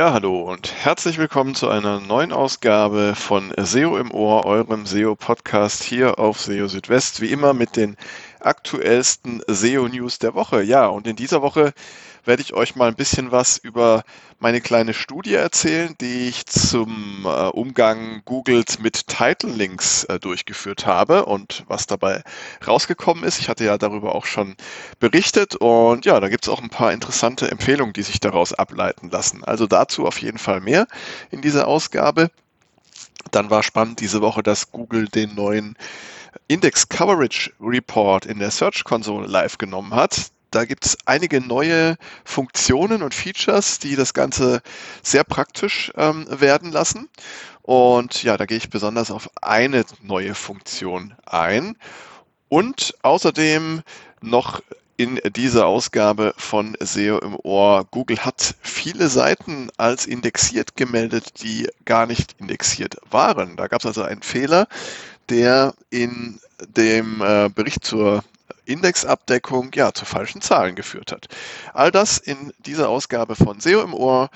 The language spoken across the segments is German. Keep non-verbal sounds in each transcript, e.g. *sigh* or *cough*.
Ja, hallo und herzlich willkommen zu einer neuen Ausgabe von SEO im Ohr, eurem SEO-Podcast hier auf SEO Südwest. Wie immer mit den aktuellsten SEO-News der Woche. Ja, und in dieser Woche werde ich euch mal ein bisschen was über meine kleine Studie erzählen, die ich zum äh, Umgang Googles mit Title Links äh, durchgeführt habe und was dabei rausgekommen ist. Ich hatte ja darüber auch schon berichtet und ja, da gibt es auch ein paar interessante Empfehlungen, die sich daraus ableiten lassen. Also dazu auf jeden Fall mehr in dieser Ausgabe. Dann war spannend diese Woche, dass Google den neuen Index Coverage Report in der Search Console live genommen hat. Da gibt es einige neue Funktionen und Features, die das Ganze sehr praktisch ähm, werden lassen. Und ja, da gehe ich besonders auf eine neue Funktion ein. Und außerdem noch in dieser Ausgabe von SEO im Ohr. Google hat viele Seiten als indexiert gemeldet, die gar nicht indexiert waren. Da gab es also einen Fehler, der in dem äh, Bericht zur Indexabdeckung ja zu falschen Zahlen geführt hat. All das in dieser Ausgabe von SEO im Ohr.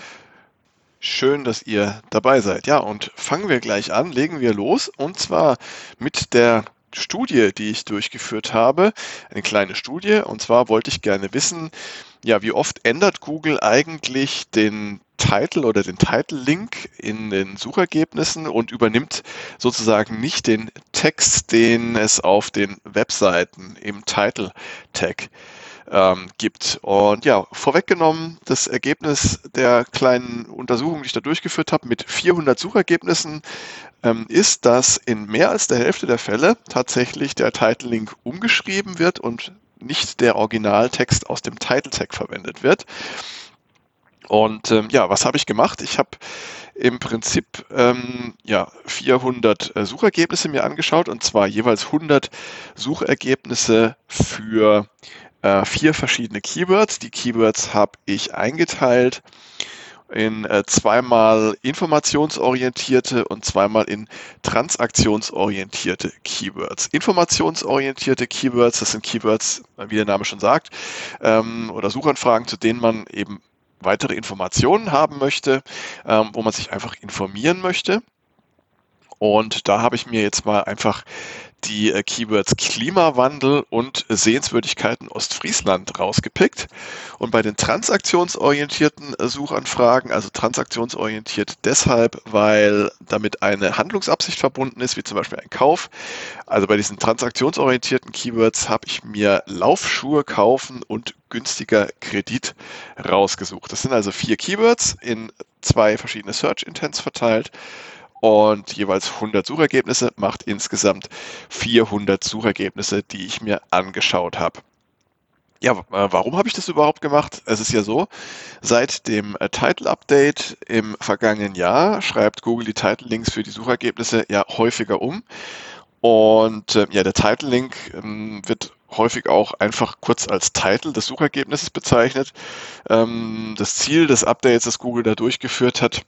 Schön, dass ihr dabei seid. Ja, und fangen wir gleich an, legen wir los und zwar mit der Studie, die ich durchgeführt habe, eine kleine Studie. Und zwar wollte ich gerne wissen, ja, wie oft ändert Google eigentlich den Title oder den Title-Link in den Suchergebnissen und übernimmt sozusagen nicht den Text, den es auf den Webseiten im Title-Tag ähm, gibt. Und ja, vorweggenommen, das Ergebnis der kleinen Untersuchung, die ich da durchgeführt habe, mit 400 Suchergebnissen, ähm, ist, dass in mehr als der Hälfte der Fälle tatsächlich der Title-Link umgeschrieben wird und nicht der Originaltext aus dem Title-Tag verwendet wird. Und ähm, ja, was habe ich gemacht? Ich habe im Prinzip ähm, ja 400 äh, Suchergebnisse mir angeschaut und zwar jeweils 100 Suchergebnisse für äh, vier verschiedene Keywords. Die Keywords habe ich eingeteilt in äh, zweimal informationsorientierte und zweimal in transaktionsorientierte Keywords. Informationsorientierte Keywords, das sind Keywords, wie der Name schon sagt, ähm, oder Suchanfragen, zu denen man eben weitere Informationen haben möchte, ähm, wo man sich einfach informieren möchte. Und da habe ich mir jetzt mal einfach die äh, Keywords Klimawandel und Sehenswürdigkeiten Ostfriesland rausgepickt. Und bei den transaktionsorientierten äh, Suchanfragen, also transaktionsorientiert deshalb, weil damit eine Handlungsabsicht verbunden ist, wie zum Beispiel ein Kauf. Also bei diesen transaktionsorientierten Keywords habe ich mir Laufschuhe kaufen und günstiger Kredit rausgesucht. Das sind also vier Keywords in zwei verschiedene Search Intents verteilt und jeweils 100 Suchergebnisse macht insgesamt 400 Suchergebnisse, die ich mir angeschaut habe. Ja, äh, warum habe ich das überhaupt gemacht? Es ist ja so, seit dem äh, Title Update im vergangenen Jahr schreibt Google die Title Links für die Suchergebnisse ja häufiger um. Und äh, ja, der Title Link ähm, wird häufig auch einfach kurz als Title des Suchergebnisses bezeichnet. Ähm, das Ziel des Updates, das Google da durchgeführt hat,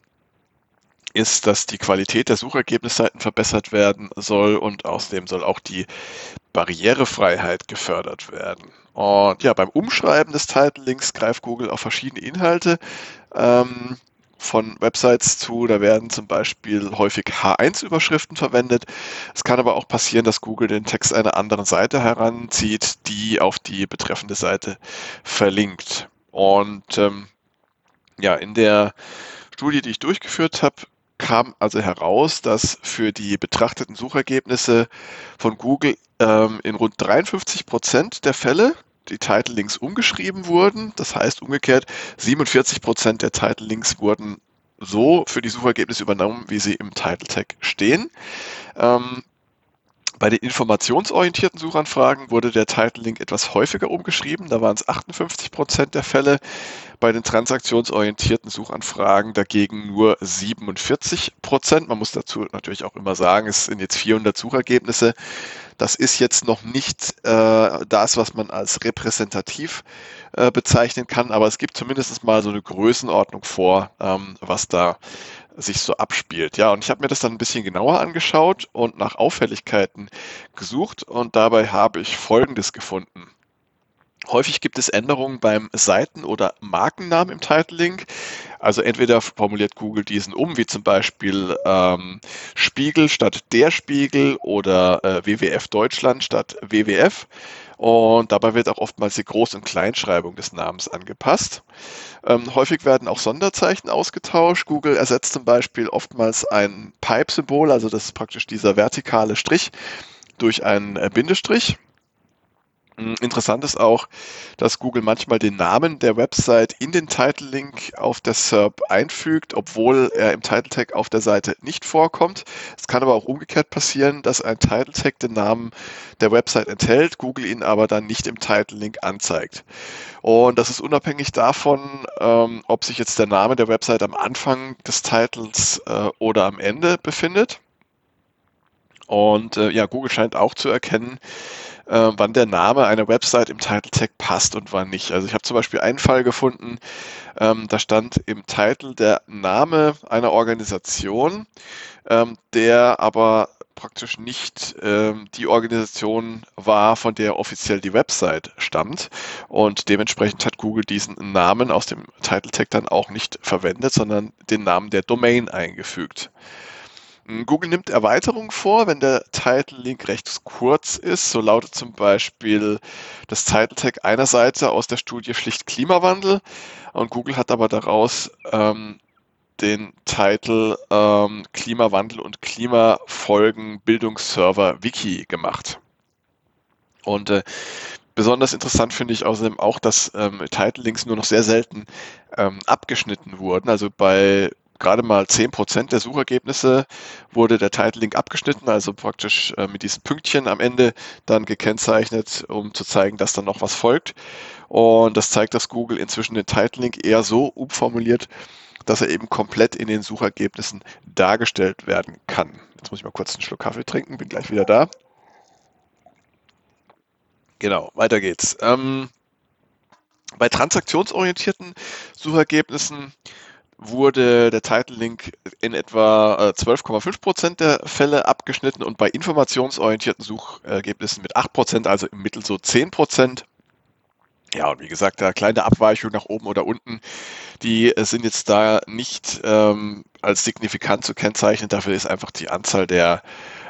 ist, dass die Qualität der Suchergebnisseiten verbessert werden soll und außerdem soll auch die Barrierefreiheit gefördert werden. Und ja, beim Umschreiben des Title Links greift Google auf verschiedene Inhalte ähm, von Websites zu. Da werden zum Beispiel häufig H1-Überschriften verwendet. Es kann aber auch passieren, dass Google den Text einer anderen Seite heranzieht, die auf die betreffende Seite verlinkt. Und ähm, ja, in der Studie, die ich durchgeführt habe, kam also heraus, dass für die betrachteten Suchergebnisse von Google ähm, in rund 53 Prozent der Fälle die Title Links umgeschrieben wurden. Das heißt umgekehrt, 47 Prozent der Title Links wurden so für die Suchergebnisse übernommen, wie sie im Title Tag stehen. Ähm, bei den informationsorientierten Suchanfragen wurde der Title Link etwas häufiger umgeschrieben. Da waren es 58 Prozent der Fälle. Bei den transaktionsorientierten Suchanfragen dagegen nur 47 Prozent. Man muss dazu natürlich auch immer sagen, es sind jetzt 400 Suchergebnisse. Das ist jetzt noch nicht äh, das, was man als repräsentativ äh, bezeichnen kann, aber es gibt zumindest mal so eine Größenordnung vor, ähm, was da sich so abspielt. Ja, und ich habe mir das dann ein bisschen genauer angeschaut und nach Auffälligkeiten gesucht und dabei habe ich Folgendes gefunden. Häufig gibt es Änderungen beim Seiten- oder Markennamen im Title Link. Also entweder formuliert Google diesen um, wie zum Beispiel ähm, Spiegel statt der Spiegel oder äh, WWF Deutschland statt WWF. Und dabei wird auch oftmals die Groß- und Kleinschreibung des Namens angepasst. Ähm, häufig werden auch Sonderzeichen ausgetauscht. Google ersetzt zum Beispiel oftmals ein Pipe-Symbol, also das ist praktisch dieser vertikale Strich, durch einen äh, Bindestrich. Hm, interessant ist auch, dass Google manchmal den Namen der Website in den Title Link auf der SERP einfügt, obwohl er im Title Tag auf der Seite nicht vorkommt. Es kann aber auch umgekehrt passieren, dass ein Title Tag den Namen der Website enthält, Google ihn aber dann nicht im Title Link anzeigt. Und das ist unabhängig davon, ähm, ob sich jetzt der Name der Website am Anfang des Titles äh, oder am Ende befindet. Und äh, ja, Google scheint auch zu erkennen, äh, wann der Name einer Website im Title Tag passt und wann nicht. Also ich habe zum Beispiel einen Fall gefunden, ähm, da stand im Titel der Name einer Organisation, ähm, der aber praktisch nicht ähm, die Organisation war, von der offiziell die Website stammt. Und dementsprechend hat Google diesen Namen aus dem Title Tag dann auch nicht verwendet, sondern den Namen der Domain eingefügt. Google nimmt Erweiterungen vor, wenn der Title Link recht kurz ist. So lautet zum Beispiel das Title Tag einer Seite aus der Studie schlicht Klimawandel. Und Google hat aber daraus ähm, den Titel ähm, Klimawandel und Klimafolgen Bildungsserver Wiki gemacht. Und äh, besonders interessant finde ich außerdem auch, dass ähm, Title Links nur noch sehr selten ähm, abgeschnitten wurden. Also bei gerade mal 10% der Suchergebnisse wurde der Title Link abgeschnitten, also praktisch äh, mit diesen Pünktchen am Ende dann gekennzeichnet, um zu zeigen, dass dann noch was folgt. Und das zeigt, dass Google inzwischen den Title Link eher so umformuliert, dass er eben komplett in den Suchergebnissen dargestellt werden kann. Jetzt muss ich mal kurz einen Schluck Kaffee trinken, bin gleich wieder da. Genau, weiter geht's. Ähm, bei transaktionsorientierten Suchergebnissen wurde der Title Link in etwa 12,5 äh, Prozent der Fälle abgeschnitten und bei informationsorientierten Suchergebnissen mit 8 Prozent, also im Mittel so 10 Prozent. Ja, und wie gesagt, da kleine Abweichungen nach oben oder unten, die sind jetzt da nicht ähm, als signifikant zu kennzeichnen. Dafür ist einfach die Anzahl der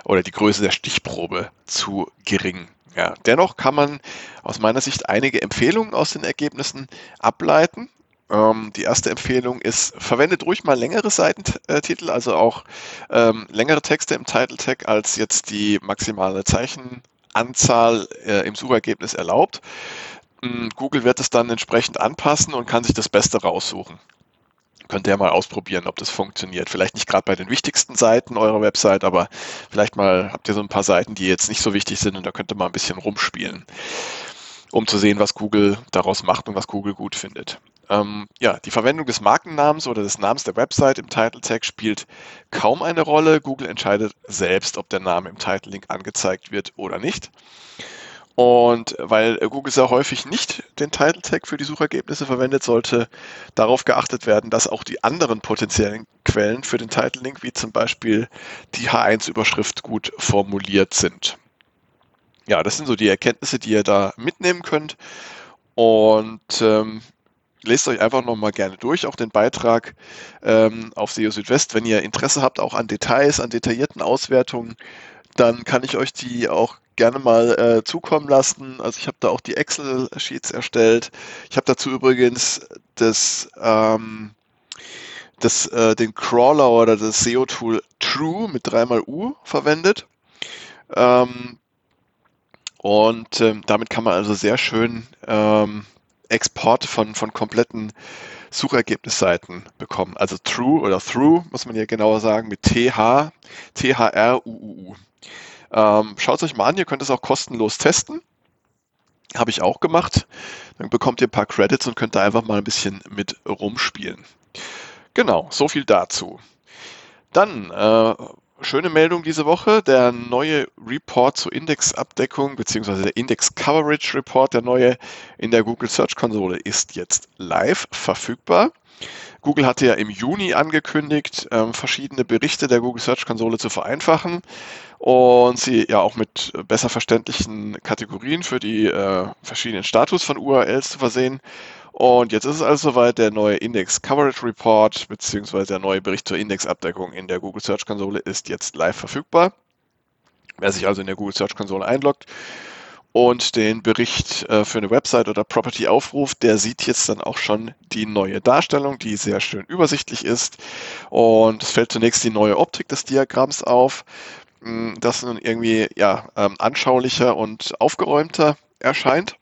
oder die Größe der Stichprobe zu gering. Ja, dennoch kann man aus meiner Sicht einige Empfehlungen aus den Ergebnissen ableiten. Ähm, die erste Empfehlung ist, verwendet ruhig mal längere Seitentitel, also auch ähm, längere Texte im Title Tag, als jetzt die maximale Zeichenanzahl äh, im Suchergebnis erlaubt. Ähm, Google wird es dann entsprechend anpassen und kann sich das Beste raussuchen. Könnt ihr mal ausprobieren, ob das funktioniert. Vielleicht nicht gerade bei den wichtigsten Seiten eurer Website, aber vielleicht mal habt ihr so ein paar Seiten, die jetzt nicht so wichtig sind und da könnt ihr mal ein bisschen rumspielen, um zu sehen, was Google daraus macht und was Google gut findet. Ähm, ja, die Verwendung des Markennamens oder des Namens der Website im Title Tag spielt kaum eine Rolle. Google entscheidet selbst, ob der Name im Title Link angezeigt wird oder nicht. Und weil Google sehr häufig nicht den Title Tag für die Suchergebnisse verwendet, sollte darauf geachtet werden, dass auch die anderen potenziellen Quellen für den Title Link, wie zum Beispiel die H1-Überschrift, gut formuliert sind. Ja, das sind so die Erkenntnisse, die ihr da mitnehmen könnt. Und ähm, lest euch einfach nochmal gerne durch, auch den Beitrag ähm, auf SEO Südwest. Wenn ihr Interesse habt, auch an Details, an detaillierten Auswertungen, dann kann ich euch die auch gerne mal äh, zukommen lassen. Also ich habe da auch die Excel-Sheets erstellt. Ich habe dazu übrigens das, ähm, das, äh, den Crawler oder das SEO-Tool True mit dreimal U verwendet. Ähm, und ähm, damit kann man also sehr schön ähm, Exporte von, von kompletten Suchergebnisseiten bekommen. Also True oder Through, muss man hier genauer sagen, mit TH, T-H-R-U-U-U. Ähm, Schaut es euch mal an, ihr könnt es auch kostenlos testen. Habe ich auch gemacht. Dann bekommt ihr ein paar Credits und könnt da einfach mal ein bisschen mit rumspielen. Genau, so viel dazu. Dann äh, schöne Meldung diese Woche. Der neue Report zur Indexabdeckung bzw. der Index Coverage Report, der neue in der Google Search Konsole, ist jetzt live verfügbar. Google hatte ja im Juni angekündigt, ähm, verschiedene Berichte der Google Search Konsole zu vereinfachen und sie ja auch mit besser verständlichen Kategorien für die äh, verschiedenen Status von URLs zu versehen. Und jetzt ist es also soweit, der neue Index Coverage Report beziehungsweise der neue Bericht zur Indexabdeckung in der Google Search Konsole ist jetzt live verfügbar. Wer sich also in der Google Search Konsole einloggt und den Bericht äh, für eine Website oder Property aufruft, der sieht jetzt dann auch schon die neue Darstellung, die sehr schön übersichtlich ist. Und es fällt zunächst die neue Optik des Diagramms auf, hm, das nun irgendwie ja, ähm, anschaulicher und aufgeräumter erscheint.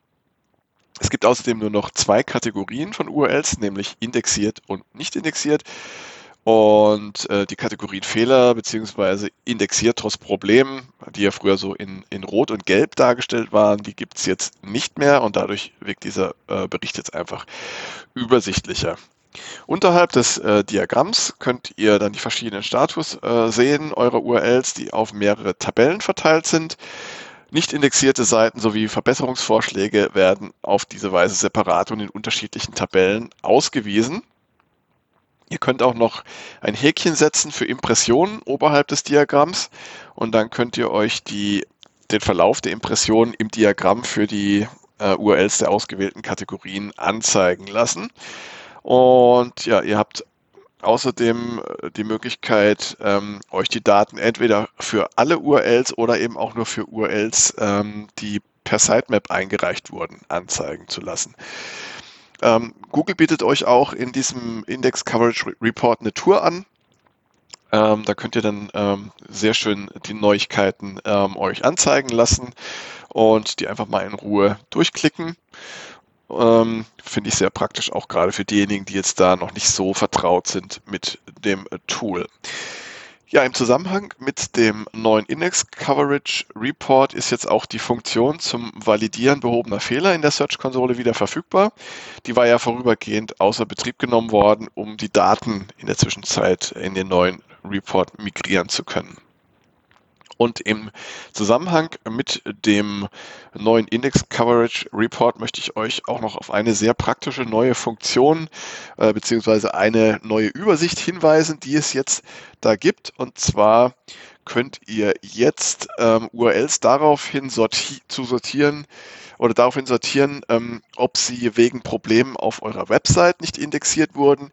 Es gibt außerdem nur noch zwei Kategorien von URLs, nämlich indexiert und nicht indexiert. Und äh, die Kategorien Fehler beziehungsweise indexiert trotz Problemen, die ja früher so in, in Rot und Gelb dargestellt waren, die gibt es jetzt nicht mehr und dadurch wirkt dieser äh, Bericht jetzt einfach übersichtlicher. Unterhalb des äh, Diagramms könnt ihr dann die verschiedenen Status äh, sehen, eurer URLs, die auf mehrere Tabellen verteilt sind. Nicht indexierte Seiten sowie Verbesserungsvorschläge werden auf diese Weise separat und in unterschiedlichen Tabellen ausgewiesen. Ihr könnt auch noch ein Häkchen setzen für Impressionen oberhalb des Diagramms und dann könnt ihr euch die, den Verlauf der Impressionen im Diagramm für die äh, URLs der ausgewählten Kategorien anzeigen lassen. Und ja, ihr habt außerdem äh, die Möglichkeit, ähm, euch die Daten entweder für alle URLs oder eben auch nur für URLs, ähm, die per Sitemap eingereicht wurden, anzeigen zu lassen. Ähm, Google bietet euch auch in diesem Index Coverage Report eine Tour an. Ähm, da könnt ihr dann ähm, sehr schön die Neuigkeiten ähm, euch anzeigen lassen und die einfach mal in Ruhe durchklicken. Ähm, Finde ich sehr praktisch, auch gerade für diejenigen, die jetzt da noch nicht so vertraut sind mit dem Tool. Ja, im Zusammenhang mit dem neuen Index Coverage Report ist jetzt auch die Funktion zum Validieren behobener Fehler in der Search-Konsole wieder verfügbar. Die war ja vorübergehend außer Betrieb genommen worden, um die Daten in der Zwischenzeit in den neuen Report migrieren zu können. Und im Zusammenhang mit dem neuen Index Coverage Report möchte ich euch auch noch auf eine sehr praktische neue Funktion äh, beziehungsweise eine neue Übersicht hinweisen, die es jetzt da gibt. Und zwar könnt ihr jetzt ähm, URLs daraufhin sorti zu sortieren, oder daraufhin sortieren, ähm, ob sie wegen Problemen auf eurer Website nicht indexiert wurden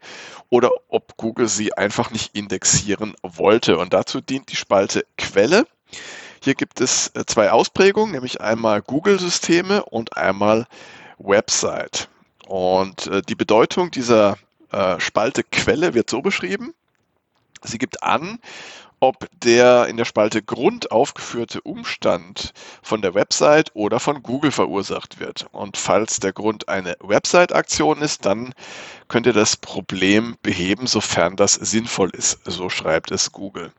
oder ob Google sie einfach nicht indexieren wollte. Und dazu dient die Spalte Quelle. Hier gibt es äh, zwei Ausprägungen, nämlich einmal Google-Systeme und einmal Website. Und äh, die Bedeutung dieser äh, Spalte Quelle wird so beschrieben. Sie gibt an, ob der in der Spalte Grund aufgeführte Umstand von der Website oder von Google verursacht wird. Und falls der Grund eine Website-Aktion ist, dann könnt ihr das Problem beheben, sofern das sinnvoll ist. So schreibt es Google.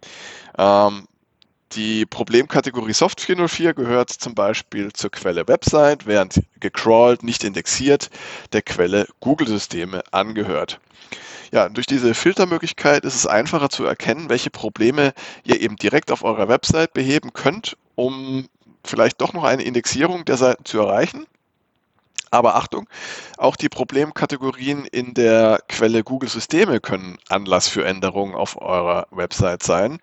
Ähm, die Problemkategorie Soft 404 gehört zum Beispiel zur Quelle Website, während gecrawlt, nicht indexiert, der Quelle Google-Systeme angehört ja, durch diese Filtermöglichkeit ist es einfacher zu erkennen, welche Probleme ihr eben direkt auf eurer Website beheben könnt, um vielleicht doch noch eine Indexierung der Seiten zu erreichen. Aber Achtung, auch die Problemkategorien in der Quelle Google Systeme können Anlass für Änderungen auf eurer Website sein.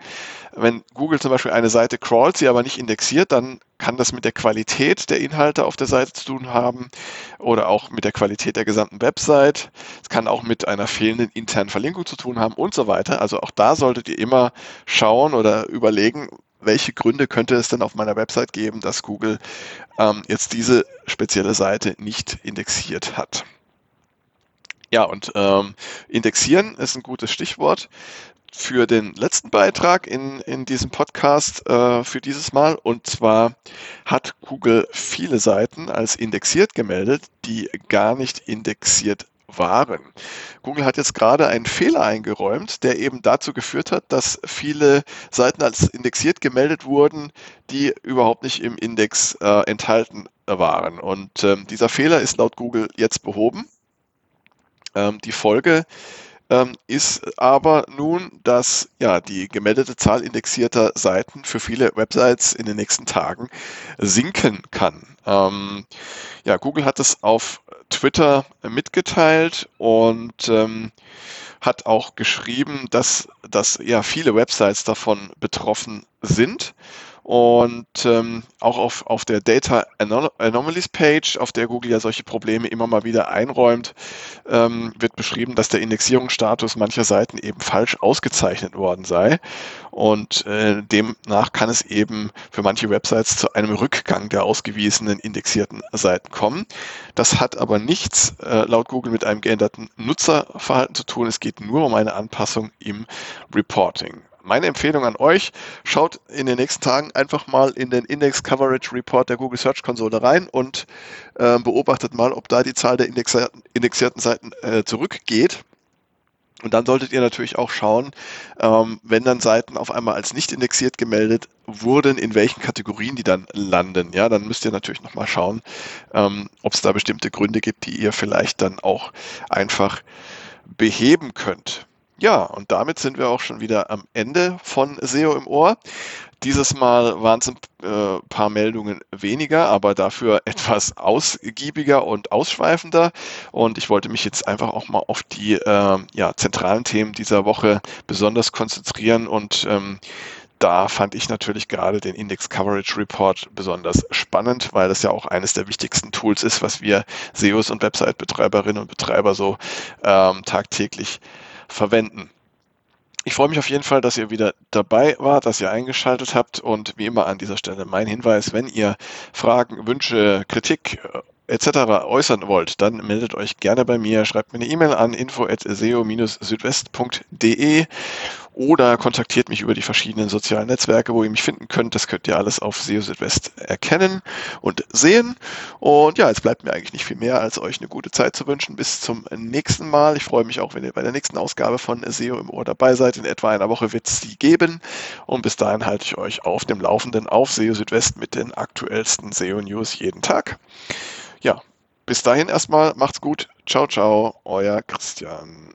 Wenn Google zum Beispiel eine Seite crawlt, sie aber nicht indexiert, dann kann das mit der Qualität der Inhalte auf der Seite zu tun haben oder auch mit der Qualität der gesamten Website. Es kann auch mit einer fehlenden internen Verlinkung zu tun haben und so weiter. Also auch da solltet ihr immer schauen oder überlegen, welche Gründe könnte es denn auf meiner Website geben, dass Google ähm, jetzt diese spezielle Seite nicht indexiert hat. Ja, und ähm, indexieren ist ein gutes Stichwort für den letzten Beitrag in, in diesem Podcast äh, für dieses Mal. Und zwar hat Google viele Seiten als indexiert gemeldet, die gar nicht indexiert waren. Google hat jetzt gerade einen Fehler eingeräumt, der eben dazu geführt hat, dass viele Seiten als indexiert gemeldet wurden, die überhaupt nicht im Index äh, enthalten waren. Und ähm, dieser Fehler ist laut Google jetzt behoben. Ähm, die Folge ähm, ist aber nun, dass ja die gemeldete Zahl indexierter Seiten für viele Websites in den nächsten Tagen sinken kann. Ähm, ja, Google hat es auf Twitter mitgeteilt und ähm, hat auch geschrieben, dass, dass ja viele Websites davon betroffen sind Und ähm, auch auf, auf der Data Anomalies Page, auf der Google ja solche Probleme immer mal wieder einräumt, ähm, wird beschrieben, dass der Indexierungsstatus mancher Seiten eben falsch ausgezeichnet worden sei. Und äh, demnach kann es eben für manche Websites zu einem Rückgang der ausgewiesenen indexierten Seiten kommen. Das hat aber nichts äh, laut Google mit einem geänderten Nutzerverhalten zu tun. Es geht nur um eine Anpassung im Reporting. Meine Empfehlung an euch, schaut in den nächsten Tagen einfach mal in den Index Coverage Report der Google Search Konsole rein und äh, beobachtet mal, ob da die Zahl der indexierten Seiten äh, zurückgeht. Und dann solltet ihr natürlich auch schauen, ähm, wenn dann Seiten auf einmal als nicht indexiert gemeldet wurden, in welchen Kategorien die dann landen. Ja, dann müsst ihr natürlich nochmal schauen, ähm, ob es da bestimmte Gründe gibt, die ihr vielleicht dann auch einfach beheben könnt. Ja, und damit sind wir auch schon wieder am Ende von SEO im Ohr. Dieses Mal waren es ein äh, paar Meldungen weniger, aber dafür *laughs* etwas ausgiebiger und ausschweifender. Und ich wollte mich jetzt einfach auch mal auf die äh, ja, zentralen Themen dieser Woche besonders konzentrieren und ähm, da fand ich natürlich gerade den Index Coverage Report besonders spannend, weil das ja auch eines der wichtigsten Tools ist, was wir SEOs und Website-Betreiberinnen und Betreiber so ähm, tagtäglich verwenden. Ich freue mich auf jeden Fall, dass ihr wieder dabei wart, dass ihr eingeschaltet habt und wie immer an dieser Stelle mein Hinweis, wenn ihr Fragen, Wünsche, Kritik äh, etc. äußern wollt, dann meldet euch gerne bei mir, schreibt mir eine E-Mail an info@seo-südwest.de oder kontaktiert mich über die verschiedenen sozialen Netzwerke, wo ihr mich finden könnt. Das könnt ihr alles auf SEO Südwest erkennen und sehen. Und ja, jetzt bleibt mir eigentlich nicht viel mehr, als euch eine gute Zeit zu wünschen. Bis zum nächsten Mal. Ich freue mich auch, wenn ihr bei der nächsten Ausgabe von SEO im Ohr dabei seid. In etwa einer Woche wird es die geben. Und bis dahin halte ich euch auf dem Laufenden auf SEO Südwest mit den aktuellsten SEO News jeden Tag. Ja, bis dahin erstmal macht's gut. Ciao, ciao, euer Christian.